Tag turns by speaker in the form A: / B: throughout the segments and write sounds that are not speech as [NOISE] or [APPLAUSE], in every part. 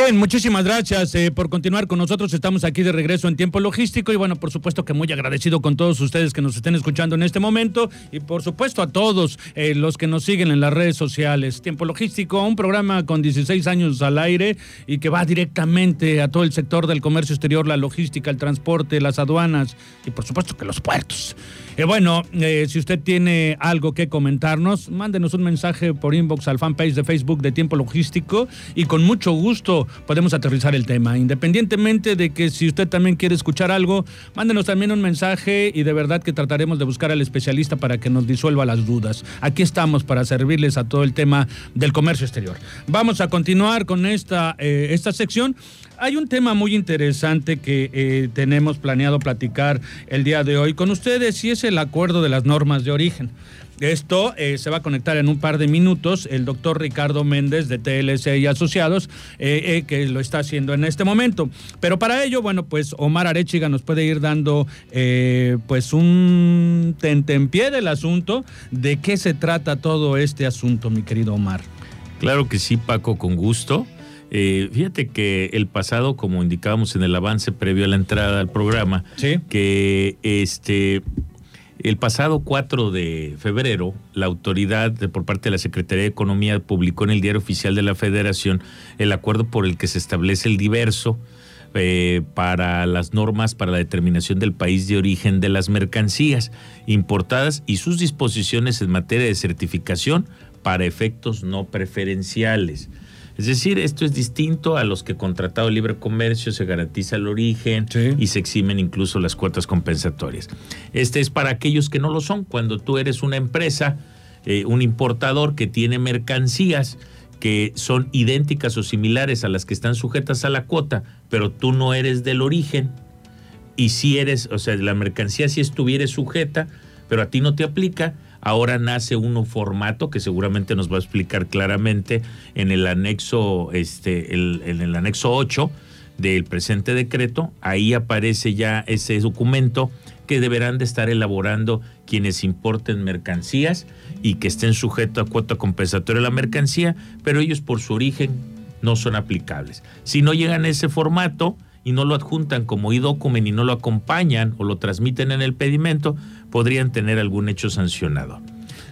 A: Bien, muchísimas gracias eh, por continuar con nosotros. Estamos aquí de regreso en tiempo logístico y bueno, por supuesto que muy agradecido con todos ustedes que nos estén escuchando en este momento y por supuesto a todos eh, los que nos siguen en las redes sociales. Tiempo logístico, un programa con 16 años al aire y que va directamente a todo el sector del comercio exterior, la logística, el transporte, las aduanas y por supuesto que los puertos. Eh, bueno, eh, si usted tiene algo que comentarnos, mándenos un mensaje por inbox al fanpage de Facebook de Tiempo Logístico y con mucho gusto podemos aterrizar el tema. Independientemente de que si usted también quiere escuchar algo, mándenos también un mensaje y de verdad que trataremos de buscar al especialista para que nos disuelva las dudas. Aquí estamos para servirles a todo el tema del comercio exterior. Vamos a continuar con esta, eh, esta sección. Hay un tema muy interesante que eh, tenemos planeado platicar el día de hoy con ustedes y es el acuerdo de las normas de origen. Esto eh, se va a conectar en un par de minutos el doctor Ricardo Méndez de TLC y Asociados, eh, que lo está haciendo en este momento. Pero para ello, bueno, pues Omar Arechiga nos puede ir dando pues un tentempié del asunto. ¿De qué se trata todo este asunto, mi querido Omar?
B: Claro que sí, Paco, con gusto. Eh, fíjate que el pasado, como indicábamos en el avance previo a la entrada al programa, que este el pasado 4 de febrero, la autoridad por parte de la Secretaría de Economía publicó en el Diario Oficial de la Federación el acuerdo por el que se establece el diverso eh, para las normas para la determinación del país de origen de las mercancías importadas y sus disposiciones en materia de certificación para efectos no preferenciales. Es decir, esto es distinto a los que con Tratado de Libre Comercio se garantiza el origen y se eximen incluso las cuotas compensatorias. Este es para aquellos que no lo son. Cuando tú eres una empresa, eh, un importador que tiene mercancías que son idénticas o similares a las que están sujetas a la cuota, pero tú no eres del origen, y si eres, o sea, la mercancía si estuviera sujeta, pero a ti no te aplica, Ahora nace un formato que seguramente nos va a explicar claramente en el anexo, este, en el anexo 8 del presente decreto. Ahí aparece ya ese documento que deberán de estar elaborando quienes importen mercancías y que estén sujetos a cuota compensatoria de la mercancía, pero ellos por su origen no son aplicables. Si no llegan a ese formato, y no lo adjuntan como e-document y no lo acompañan o lo transmiten en el pedimento, podrían tener algún hecho sancionado.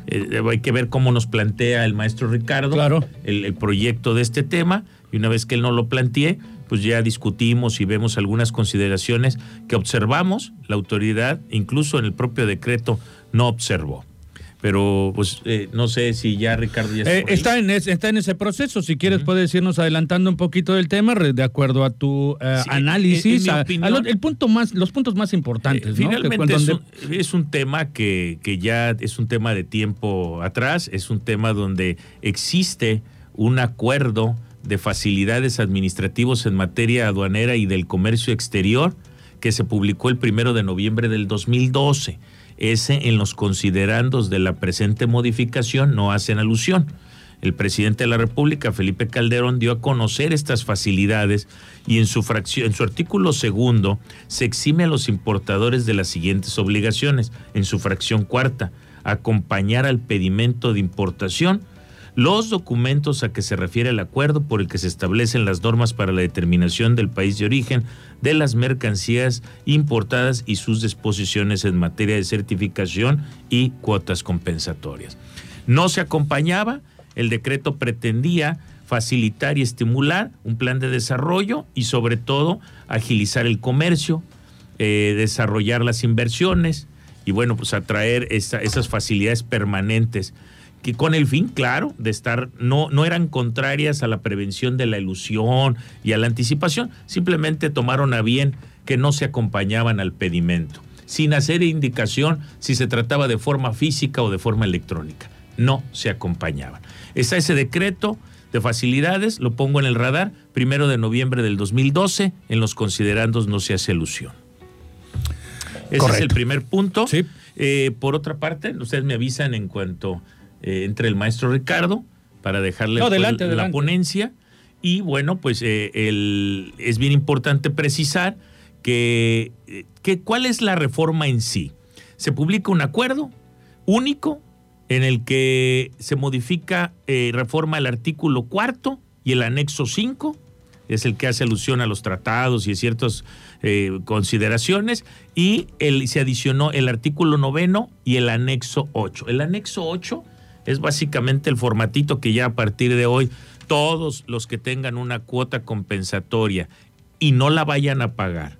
B: Eh, hay que ver cómo nos plantea el maestro Ricardo
A: claro.
B: el, proyecto de este tema y una vez que él no lo plantee, pues ya discutimos y vemos algunas consideraciones que observamos, la autoridad incluso en el propio decreto no observó pero pues eh, no sé si ya Ricardo ya
A: eh, está, en está en ese proceso. Si quieres, puedes irnos adelantando un poquito del tema de acuerdo a tu eh, análisis, el punto más, los puntos más importantes.
B: finalmente es, un, es, un, tema que, que ya es un tema de tiempo atrás, es un tema donde existe un acuerdo de facilidades administrativos en materia aduanera y del comercio exterior que se publicó el primero de noviembre del 2012 ese en los considerandos de la presente modificación no hacen alusión. El presidente de la República, Felipe Calderón, dio a conocer estas facilidades y en su, fracción, en su artículo segundo se exime a los importadores de las siguientes obligaciones. En su fracción cuarta, acompañar al pedimento de importación los documentos a que se refiere el acuerdo por el que se establecen las normas para la determinación del país de origen de las mercancías importadas y sus disposiciones en materia de certificación y cuotas compensatorias. No se acompañaba, el decreto pretendía facilitar y estimular un plan de desarrollo y sobre todo agilizar el comercio, eh, desarrollar las inversiones y bueno, pues atraer esas facilidades permanentes que con el fin, claro, de estar, no, no eran contrarias a la prevención de la ilusión y a la anticipación, simplemente tomaron a bien que no se acompañaban al pedimento, sin hacer indicación si se trataba de forma física o de forma electrónica. No se acompañaban. Está ese decreto de facilidades, lo pongo en el radar, primero de noviembre del 2012, en los considerandos no se hace alusión. Ese es el primer punto. Eh, por otra parte, ustedes me avisan en cuanto eh, entre el maestro Ricardo para dejarle la ponencia. Y bueno, pues eh, es bien importante precisar que, que cuál es la reforma en sí. Se publica un acuerdo único en el que se modifica, reforma el artículo cuarto y el anexo 5 es el que hace alusión a los tratados y a ciertas eh, consideraciones, y el, se adicionó el artículo noveno y el anexo 8. El anexo 8 es básicamente el formatito que ya a partir de hoy todos los que tengan una cuota compensatoria y no la vayan a pagar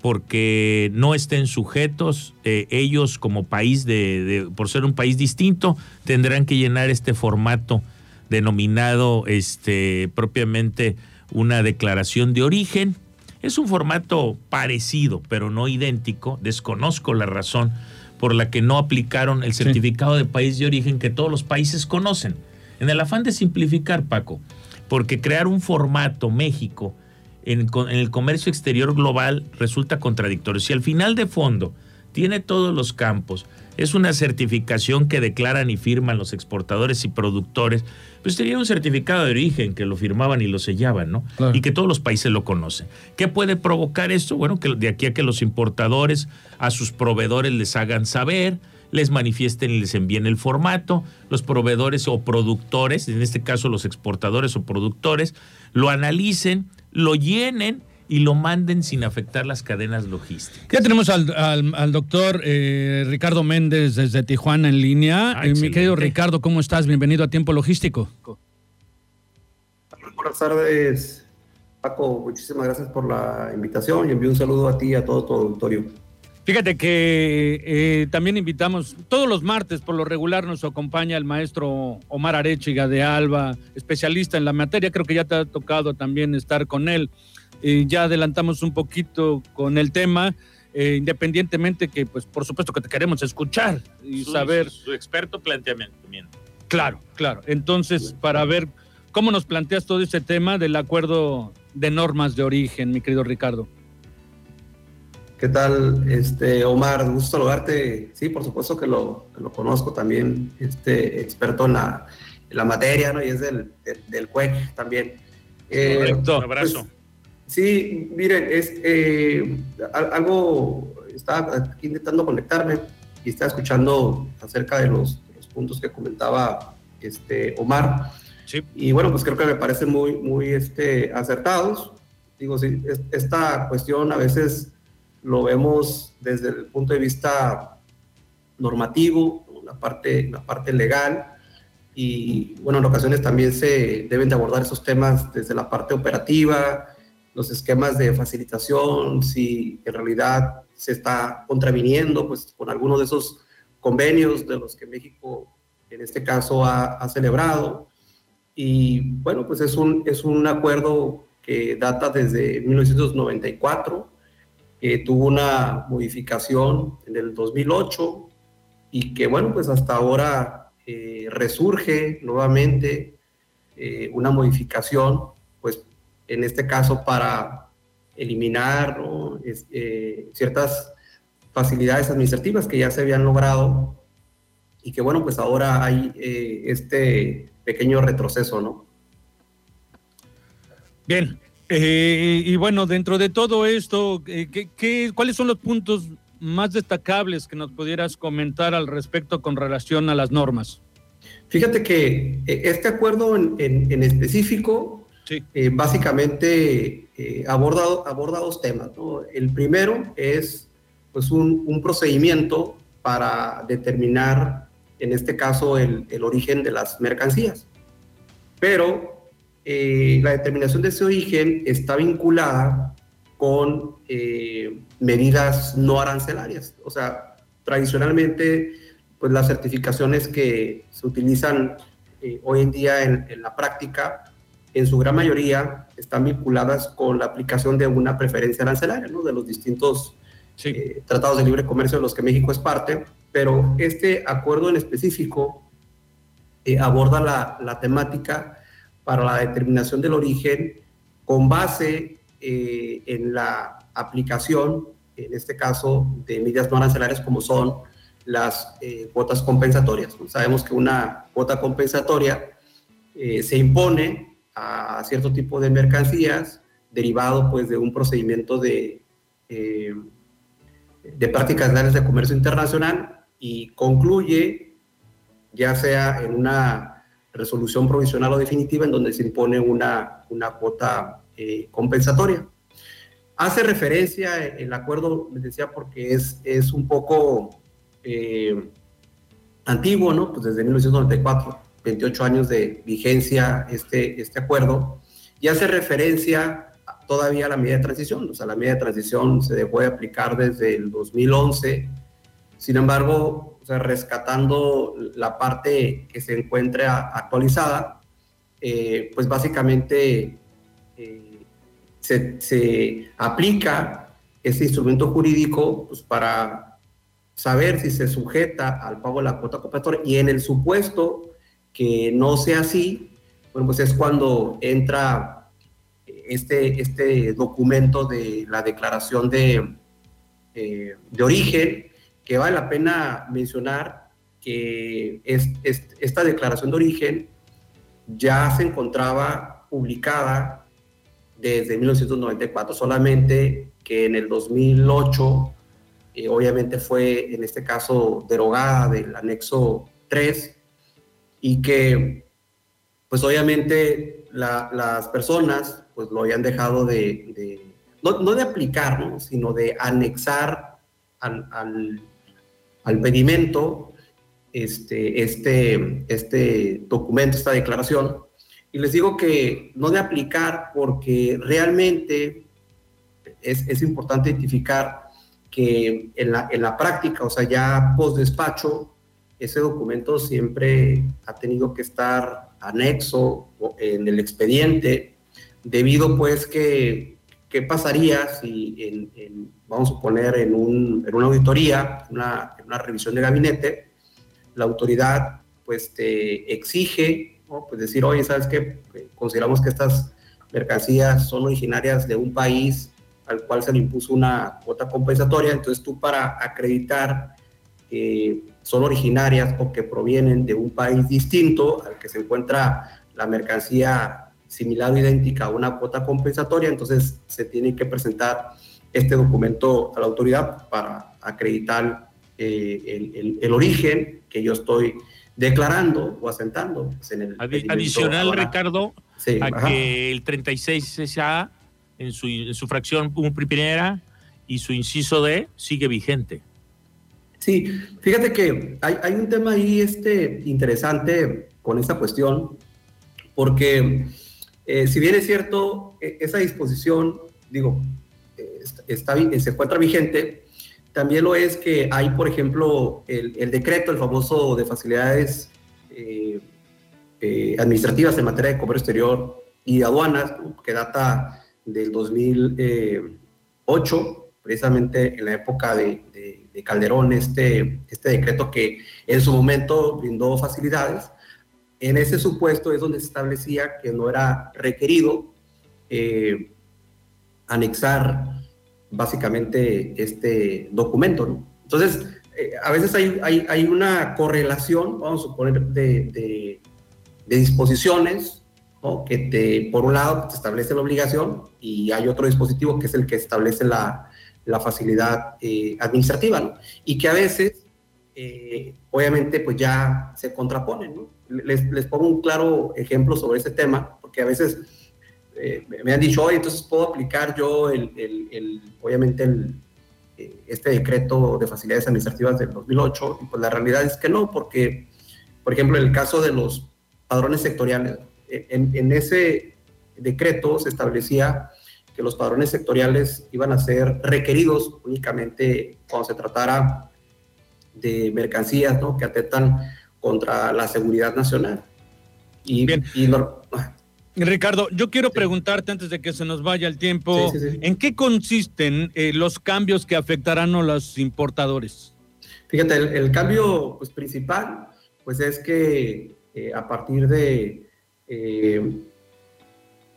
B: porque no estén sujetos, eh, ellos como país, de, por ser un país distinto, tendrán que llenar este formato denominado este, propiamente una declaración de origen. Es un formato parecido, pero no idéntico. Desconozco la razón por la que no aplicaron el certificado de país de origen que todos los países conocen. En el afán de simplificar, Paco, porque crear un formato México en, el comercio exterior global resulta contradictorio. Si al final de fondo tiene todos los campos, es una certificación que declaran y firman los exportadores y productores, pues sería un certificado de origen que lo firmaban y lo sellaban, ¿no? Y que todos los países lo conocen. ¿Qué puede provocar esto? Bueno, que de aquí a que los importadores a sus proveedores les hagan saber, les manifiesten y les envíen el formato, los proveedores o productores, en este caso los exportadores o productores, lo analicen, lo llenen y lo manden sin afectar las cadenas logísticas.
A: Ya tenemos al, doctor eh, Ricardo Méndez desde Tijuana en línea. Ah, eh, mi querido Ricardo, ¿cómo estás? Bienvenido a Tiempo Logístico.
C: Buenas tardes, Paco. Muchísimas gracias por la invitación y envío un saludo a ti y a todo tu auditorio.
A: Fíjate que eh, también invitamos, todos los martes por lo regular nos acompaña el maestro Omar Arechiga de Alba, especialista en la materia, creo que ya te ha tocado también estar con él ya adelantamos un poquito con el tema, eh, independientemente que, pues, por supuesto que te queremos escuchar y saber.
B: Su, experto planteamiento.
A: Claro, claro. Entonces, para ver cómo nos planteas todo ese tema del acuerdo de normas de origen, mi querido Ricardo.
C: ¿Qué tal, este Omar? Gusto saludarte. Sí, por supuesto que lo, lo conozco también, este experto en la, la materia, ¿no? Y es del, del, CUEC también.
B: Eh, Correcto, un abrazo. Pues,
C: Sí, miren, es eh, algo, estaba aquí intentando conectarme y estaba escuchando acerca de los, puntos que comentaba este Omar. Sí. Y bueno, pues creo que me parecen muy, muy este, acertados. Digo, sí, esta cuestión a veces lo vemos desde el punto de vista normativo, la parte, la parte legal, y bueno, en ocasiones también se deben de abordar esos temas desde la parte operativa, los esquemas de facilitación, si en realidad se está contraviniendo pues, con alguno de esos convenios de los que México en este caso ha, celebrado. Y bueno, pues es un, es un acuerdo que data desde 1994, que tuvo una modificación en el 2008 y que bueno, pues hasta ahora eh, resurge nuevamente eh, una modificación en este caso para eliminar eh, ciertas facilidades administrativas que ya se habían logrado y que bueno, pues ahora hay eh, este pequeño retroceso, ¿no?
A: Bien, eh, y bueno, dentro de todo esto, ¿qué, cuáles son los puntos más destacables que nos pudieras comentar al respecto con relación a las normas?
C: Fíjate que este acuerdo en, en específico eh, básicamente eh, aborda, dos temas. El primero es pues, un, procedimiento para determinar, en este caso, el, origen de las mercancías. Pero eh, la determinación de ese origen está vinculada con medidas no arancelarias. O sea, tradicionalmente, pues las certificaciones que se utilizan hoy en día en la práctica en su gran mayoría están vinculadas con la aplicación de una preferencia arancelaria, ¿no? de los distintos eh, tratados de libre comercio de los que México es parte, pero este acuerdo en específico eh, aborda la, la, temática para la determinación del origen con base eh, en la aplicación en este caso, de medidas no arancelarias como son las eh, cuotas compensatorias. Sabemos que una cuota compensatoria eh, se impone a cierto tipo de mercancías derivado pues de un procedimiento de, eh, de prácticas legales de comercio internacional y concluye ya sea en una resolución provisional o definitiva en donde se impone una, una cuota compensatoria. Hace referencia el acuerdo, les decía, porque es, es un poco eh, antiguo, ¿no? Pues desde 1994, 28 años de vigencia este, este acuerdo, y hace referencia todavía a la medida de transición, o sea, la medida de transición se dejó de aplicar desde el 2011, sin embargo, o sea, rescatando la parte que se encuentra actualizada, eh, pues básicamente eh, se, se, aplica ese instrumento jurídico pues, para saber si se sujeta al pago de la cuota compensatoria y en el supuesto que no sea así, bueno, pues es cuando entra este, este documento de la declaración de, eh, de origen, que vale la pena mencionar que es, esta declaración de origen ya se encontraba publicada desde 1994, solamente que en el 2008 eh, obviamente fue en este caso derogada del anexo 3 y que pues obviamente las personas pues lo habían dejado de, no, de aplicar, sino de anexar al, al, pedimento este, este, este documento, esta declaración. Y les digo que no de aplicar porque realmente es, es importante identificar que en la, en la práctica, o sea, ya post despacho, ese documento siempre ha tenido que estar anexo en el expediente, debido pues que, ¿qué pasaría si, en, vamos a poner, en, un, en una auditoría, una, una, revisión de gabinete, la autoridad pues te exige, pues decir, oye, ¿sabes qué? Consideramos que estas mercancías son originarias de un país al cual se le impuso una cuota compensatoria. Entonces tú para acreditar que son originarias o que provienen de un país distinto al que se encuentra la mercancía similar o idéntica a una cuota compensatoria, entonces se tiene que presentar este documento a la autoridad para acreditar eh, el, origen que yo estoy declarando o asentando.
B: Pues, en el Adicional, Ricardo, a que el 36 SA en su, en su fracción primera y su inciso D sigue vigente.
C: Sí, fíjate que hay, un tema ahí este, interesante con esta cuestión, porque eh, si bien es cierto, e, esa disposición, digo, está, se encuentra vigente, también lo es que hay, por ejemplo, el, decreto, el famoso de facilidades eh, eh, administrativas en materia de comercio exterior y aduanas, que data del 2008, precisamente en la época de, Calderón, este, este decreto que en su momento brindó facilidades. En ese supuesto es donde se establecía que no era requerido eh, anexar básicamente este documento. Entonces, eh, a veces hay, hay, una correlación, vamos a suponer, de, de disposiciones que te, por un lado te establece la obligación y hay otro dispositivo que es el que establece la, la facilidad eh, administrativa, y que a veces, eh, obviamente, pues ya se contraponen. Les, les, pongo un claro ejemplo sobre ese tema, porque a veces eh, me han dicho, oye, entonces puedo aplicar yo, el, el, obviamente, el, este decreto de facilidades administrativas del 2008, y pues la realidad es que no, porque, por ejemplo, en el caso de los padrones sectoriales, en, ese decreto se establecía que los padrones sectoriales iban a ser requeridos únicamente cuando se tratara de mercancías ¿no? que atentan contra la seguridad nacional.
A: Y, Bien. Ah. Ricardo, yo quiero preguntarte antes de que se nos vaya el tiempo, ¿en qué consisten eh, los cambios que afectarán a los importadores?
C: Fíjate, el, cambio pues, principal pues es que eh, a partir de eh,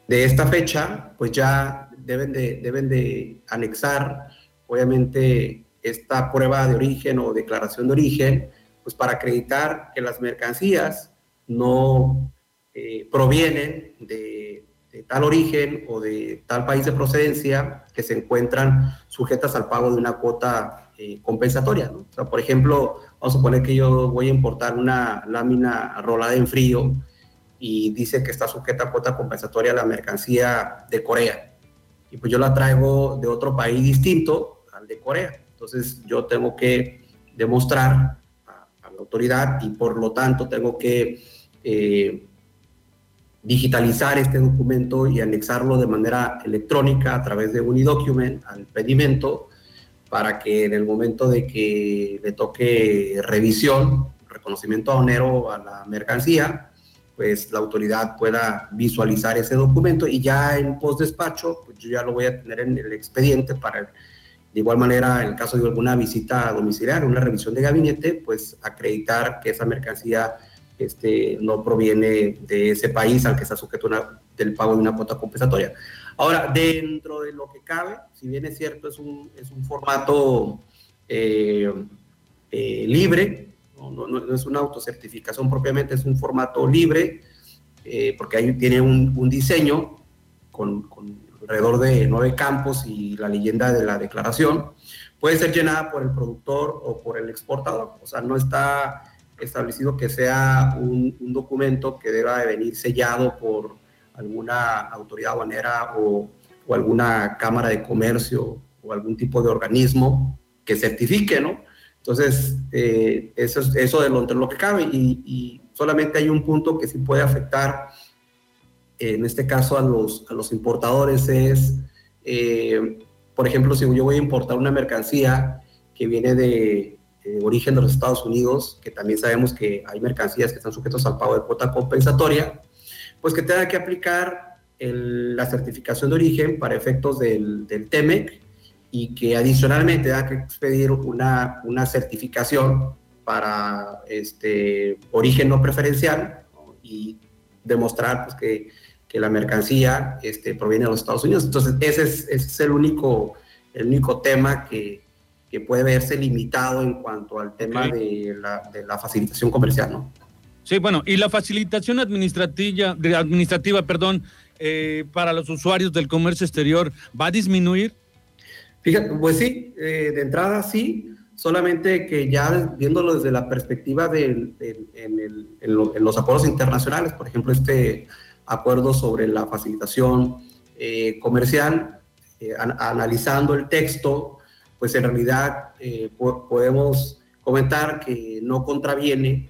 C: de esta fecha, pues ya deben de, deben de anexar obviamente, esta prueba de origen o declaración de origen, pues para acreditar que las mercancías no eh, provienen de, tal origen o de tal país de procedencia que se encuentran sujetas al pago de una cuota eh, compensatoria. O sea, por ejemplo, vamos a suponer que yo voy a importar una lámina rolada en frío y dice que está sujeta a cuota compensatoria a la mercancía de Corea. Y pues yo la traigo de otro país distinto al de Corea. Entonces yo tengo que demostrar a, la autoridad y por lo tanto tengo que eh, digitalizar este documento y anexarlo de manera electrónica a través de Unidocument al pedimento para que en el momento de que le toque revisión, reconocimiento aduanero a la mercancía, pues la autoridad pueda visualizar ese documento y ya en post despacho, pues yo ya lo voy a tener en el expediente para, de igual manera, en el caso de alguna visita domiciliaria, una revisión de gabinete, pues acreditar que esa mercancía este, no proviene de ese país al que está sujeto una, del pago de una cuota compensatoria. Ahora, dentro de lo que cabe, si bien es cierto, es un, es un formato eh, eh, libre, no, es una autocertificación propiamente, es un formato libre, eh, porque ahí tiene un, diseño con, alrededor de nueve campos y la leyenda de la declaración. Puede ser llenada por el productor o por el exportador, o sea, no está establecido que sea un, documento que deba de venir sellado por alguna autoridad aduanera o, o alguna cámara de comercio o algún tipo de organismo que certifique, ¿no? Entonces, eh, eso es eso de lo, lo que cabe y, solamente hay un punto que sí puede afectar, en este caso a los, a los importadores, es, eh, por ejemplo, si yo voy a importar una mercancía que viene de, origen de los Estados Unidos, que también sabemos que hay mercancías que están sujetas al pago de cuota compensatoria, pues que tenga que aplicar la certificación de origen para efectos del, del TEMEC y que adicionalmente da que expedir una, una certificación para este origen no preferencial y demostrar pues, que, que, la mercancía este, proviene de los Estados Unidos. Entonces, ese es, ese es el, único, el único tema que, que, puede verse limitado en cuanto al tema de, la, de, la, facilitación comercial, ¿no?
A: Sí, bueno, y la facilitación administrativa, administrativa perdón, eh, para los usuarios del comercio exterior, ¿va a disminuir?
C: Fíjate, pues sí, eh, de entrada sí, solamente que ya viéndolo desde la perspectiva de, en, los acuerdos internacionales, por ejemplo, este acuerdo sobre la facilitación eh, comercial, eh, analizando el texto, pues en realidad podemos comentar que no contraviene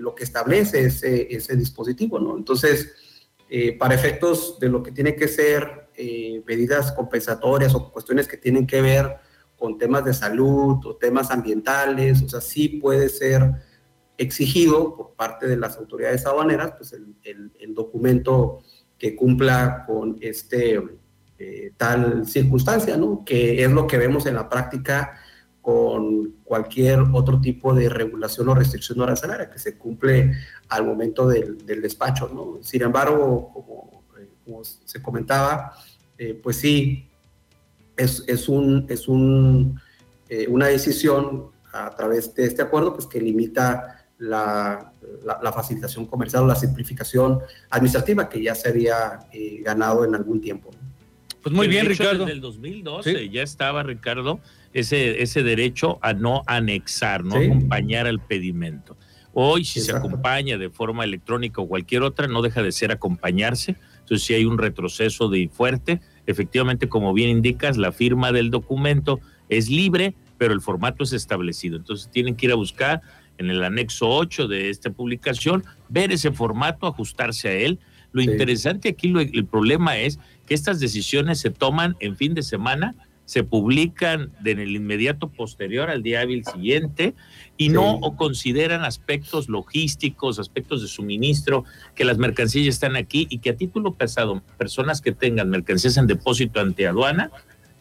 C: lo que establece ese, ese dispositivo, ¿no? Entonces, para efectos de lo que tiene que ser eh, medidas compensatorias o cuestiones que tienen que ver con temas de salud o temas ambientales, o sea, sí puede ser exigido por parte de las autoridades aduaneras, pues el, documento que cumpla con este eh, tal circunstancia, ¿no? Que es lo que vemos en la práctica con cualquier otro tipo de regulación o restricción arancelaria que se cumple al momento del, del despacho, ¿no? Sin embargo, como como se comentaba, eh, pues sí, es, es, un, es un, eh, una decisión a través de este acuerdo pues, que limita la, la, facilitación comercial o la simplificación administrativa que ya se había eh, ganado en algún tiempo.
B: Pues muy bien, Ricardo. Desde el 2012 ya estaba, Ricardo, ese, ese derecho a no anexar, no acompañar al pedimento. Hoy, si se acompaña de forma electrónica o cualquier otra, no deja de ser acompañarse entonces, si hay un retroceso de fuerte, efectivamente, como bien indicas, la firma del documento es libre, pero el formato es establecido. Entonces, tienen que ir a buscar en el anexo 8 de esta publicación, ver ese formato, ajustarse a él. Lo interesante aquí, el problema es que estas decisiones se toman en fin de semana se publican en el inmediato posterior al día hábil siguiente y no consideran aspectos logísticos, aspectos de suministro, que las mercancías están aquí y que a título pesado, personas que tengan mercancías en depósito ante aduana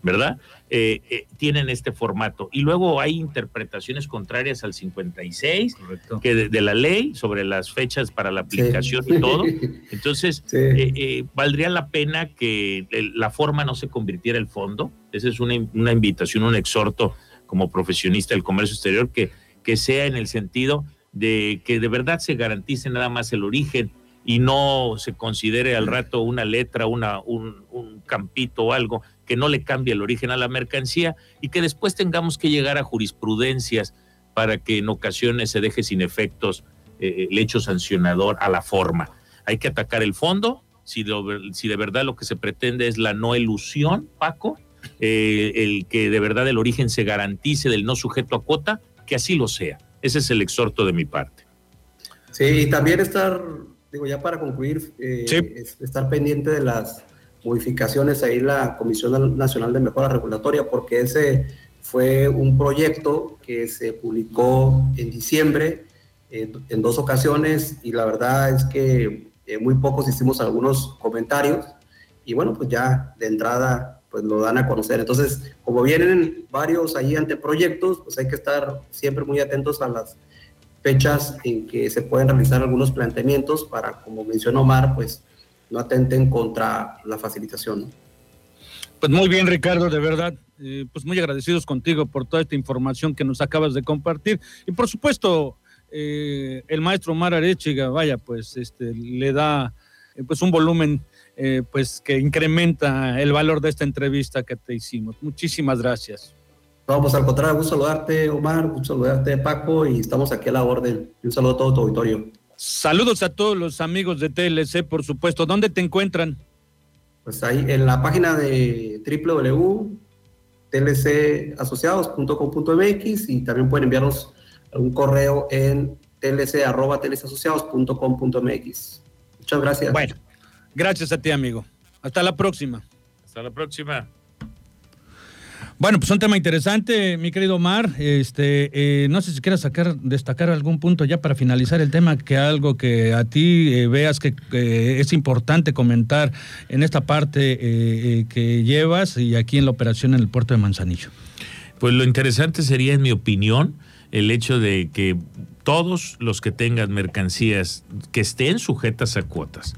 B: ¿verdad? Eh, eh, tienen este formato. Y luego hay interpretaciones contrarias al 56 que de, la ley sobre las fechas para la aplicación y todo. [LAUGHS] Entonces, eh, valdría la pena que la forma no se convirtiera en el fondo. Esa es una, una, invitación, un exhorto como profesionista del comercio exterior, que, que sea en el sentido de que de verdad se garantice nada más el origen y no se considere al rato una letra, una, un, un campito o algo que no le cambie el origen a la mercancía y que después tengamos que llegar a jurisprudencias para que en ocasiones se deje sin efectos eh, el hecho sancionador a la forma. Hay que atacar el fondo, si, si de verdad lo que se pretende es la no elusión, Paco, eh, el que de verdad el origen se garantice del no sujeto a cuota, que así lo sea. Ese es el exhorto de mi parte.
C: Sí, y también estar, digo, ya para concluir, eh, estar pendiente de las modificaciones ahí la Comisión Nacional de Mejora Regulatoria, porque ese fue un proyecto que se publicó en diciembre en dos ocasiones y la verdad es que eh, muy pocos hicimos algunos comentarios y bueno, pues ya de entrada pues lo dan a conocer. Entonces, como vienen varios ahí anteproyectos, pues hay que estar siempre muy atentos a las fechas en que se pueden realizar algunos planteamientos para, como mencionó Omar, pues no atenten contra la facilitación.
A: Pues muy bien, Ricardo, de verdad. Eh, pues muy agradecidos contigo por toda esta información que nos acabas de compartir. Y por supuesto, eh, el maestro Omar Arechiga, vaya, pues este, le da eh, pues un volumen pues que incrementa el valor de esta entrevista que te hicimos. Muchísimas gracias.
C: Vamos al contrario, un saludarte, Omar, un saludarte, Paco, y estamos aquí a la orden. un saludo a todo tu auditorio.
A: Saludos a todos los amigos de TLC, por supuesto. ¿Dónde te encuentran?
C: Pues ahí en la página de www.tlcasociados.com.mx y también pueden enviarnos un correo en tlc.tlcasociados.com.mx. Muchas gracias.
A: Bueno, gracias a ti, amigo. Hasta la próxima.
B: Hasta la próxima.
A: Bueno, pues un tema interesante, mi querido Omar. Este, eh, no sé si quieras sacar, destacar algún punto ya para finalizar el tema, que algo que a ti eh, veas que es importante comentar en esta parte eh, que llevas y aquí en la operación en el puerto de Manzanillo.
B: Pues lo interesante sería, en mi opinión, el hecho de que todos los que tengan mercancías que estén sujetas a cuotas,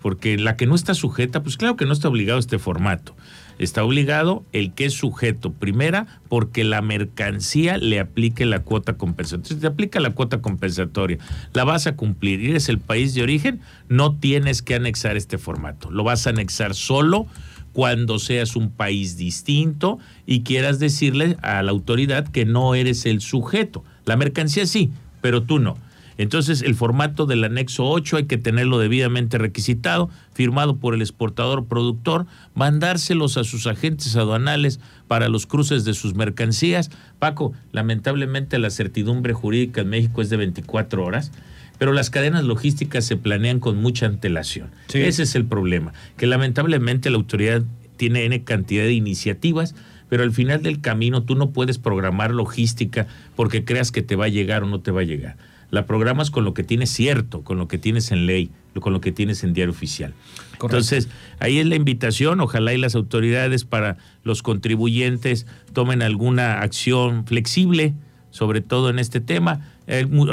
B: porque la que no está sujeta, pues claro que no está obligado a este formato está obligado el que es sujeto. Primera, porque la mercancía le aplique la cuota compensatoria. Si te aplica la cuota compensatoria, la vas a cumplir y eres el país de origen, no tienes que anexar este formato. Lo vas a anexar solo cuando seas un país distinto y quieras decirle a la autoridad que no eres el sujeto. La mercancía sí, pero tú no. Entonces, el formato del anexo 8 hay que tenerlo debidamente requisitado, firmado por el exportador productor, mandárselos a sus agentes aduanales para los cruces de sus mercancías. Paco, lamentablemente la certidumbre jurídica en México es de 24 horas pero las cadenas logísticas se planean con mucha antelación. Ese es el problema, que lamentablemente la autoridad tiene N cantidad de iniciativas, pero al final del camino tú no puedes programar logística porque creas que te va a llegar o no te va a llegar la programas con lo que tienes cierto, con lo que tienes en ley, con lo que tienes en diario oficial. Entonces, ahí es la invitación, ojalá y las autoridades para los contribuyentes tomen alguna acción flexible, sobre todo en este tema.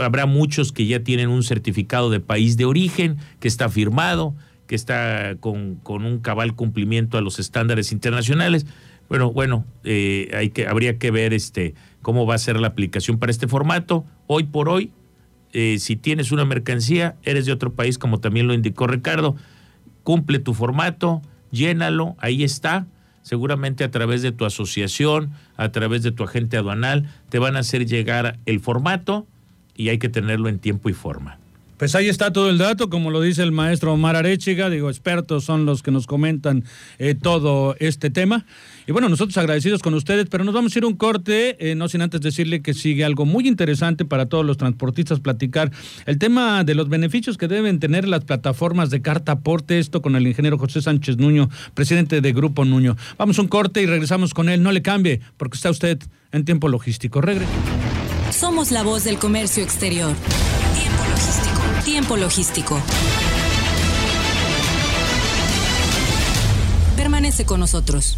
B: habrá muchos que ya tienen un certificado de país de origen, que está firmado, que está con, con un cabal cumplimiento a los estándares internacionales. Bueno, bueno, eh, hay que, habría que ver este, cómo va a ser la aplicación para este formato. Hoy por hoy, eh, si tienes una mercancía, eres de otro país, como también lo indicó Ricardo, cumple tu formato, llénalo, ahí está. Seguramente a través de tu asociación, a través de tu agente aduanal, te van a hacer llegar el formato y hay que tenerlo en tiempo y forma.
A: Pues ahí está todo el dato, como lo dice el maestro Omar Arechiga, digo, expertos son los que nos comentan eh, todo este tema. Y bueno, nosotros agradecidos con ustedes, pero nos vamos a ir un corte, eh, no sin antes decirle que sigue algo muy interesante para todos los transportistas platicar, el tema de los beneficios que deben tener las plataformas de carta aporte, esto con el ingeniero José Sánchez Nuño, presidente de Grupo Nuño. Vamos a un corte y regresamos con él, no le cambie, porque está usted en tiempo logístico. Regre.
D: Somos la voz del comercio exterior. Tiempo logístico. Tiempo logístico. Permanece con nosotros.